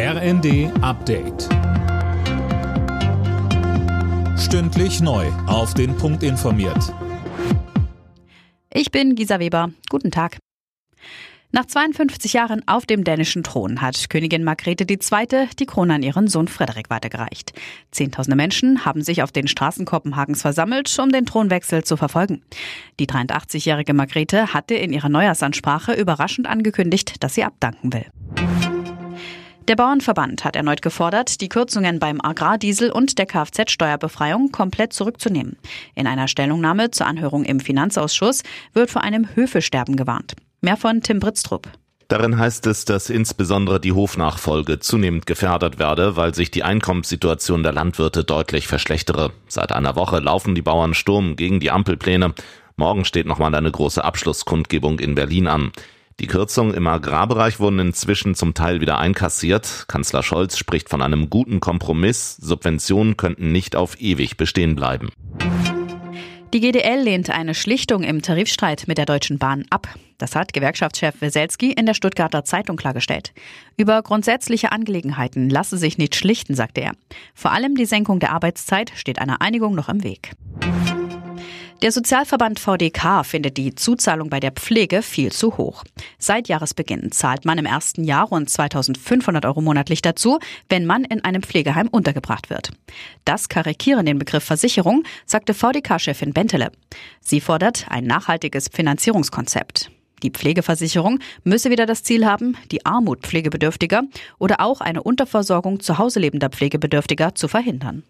RND Update. Stündlich neu. Auf den Punkt informiert. Ich bin Gisa Weber. Guten Tag. Nach 52 Jahren auf dem dänischen Thron hat Königin Margrethe II. die Krone an ihren Sohn Frederik weitergereicht. Zehntausende Menschen haben sich auf den Straßen Kopenhagens versammelt, um den Thronwechsel zu verfolgen. Die 83-jährige Margrethe hatte in ihrer Neujahrsansprache überraschend angekündigt, dass sie abdanken will. Der Bauernverband hat erneut gefordert, die Kürzungen beim Agrardiesel und der Kfz-Steuerbefreiung komplett zurückzunehmen. In einer Stellungnahme zur Anhörung im Finanzausschuss wird vor einem Höfesterben gewarnt. Mehr von Tim Britztrup. Darin heißt es, dass insbesondere die Hofnachfolge zunehmend gefährdet werde, weil sich die Einkommenssituation der Landwirte deutlich verschlechtere. Seit einer Woche laufen die Bauern Sturm gegen die Ampelpläne. Morgen steht nochmal eine große Abschlusskundgebung in Berlin an. Die Kürzungen im Agrarbereich wurden inzwischen zum Teil wieder einkassiert. Kanzler Scholz spricht von einem guten Kompromiss. Subventionen könnten nicht auf ewig bestehen bleiben. Die GDL lehnt eine Schlichtung im Tarifstreit mit der Deutschen Bahn ab. Das hat Gewerkschaftschef Weselski in der Stuttgarter Zeitung klargestellt. Über grundsätzliche Angelegenheiten lasse sich nicht schlichten, sagte er. Vor allem die Senkung der Arbeitszeit steht einer Einigung noch im Weg. Der Sozialverband VDK findet die Zuzahlung bei der Pflege viel zu hoch. Seit Jahresbeginn zahlt man im ersten Jahr rund 2500 Euro monatlich dazu, wenn man in einem Pflegeheim untergebracht wird. Das karikieren den Begriff Versicherung, sagte VDK-Chefin Bentele. Sie fordert ein nachhaltiges Finanzierungskonzept. Die Pflegeversicherung müsse wieder das Ziel haben, die Armut Pflegebedürftiger oder auch eine Unterversorgung zu Hause lebender Pflegebedürftiger zu verhindern.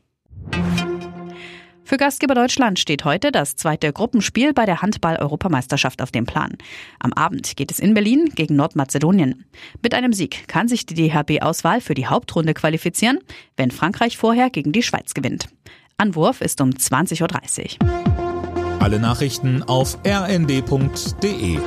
Für Gastgeber Deutschland steht heute das zweite Gruppenspiel bei der Handball-Europameisterschaft auf dem Plan. Am Abend geht es in Berlin gegen Nordmazedonien. Mit einem Sieg kann sich die DHB-Auswahl für die Hauptrunde qualifizieren, wenn Frankreich vorher gegen die Schweiz gewinnt. Anwurf ist um 20.30 Uhr. Alle Nachrichten auf rnd.de